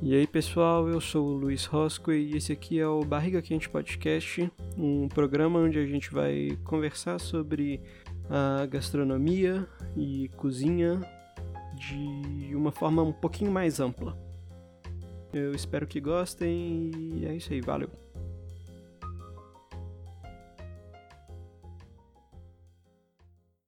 E aí pessoal, eu sou o Luiz Rosco e esse aqui é o Barriga Quente Podcast, um programa onde a gente vai conversar sobre a gastronomia e cozinha de uma forma um pouquinho mais ampla. Eu espero que gostem e é isso aí, valeu!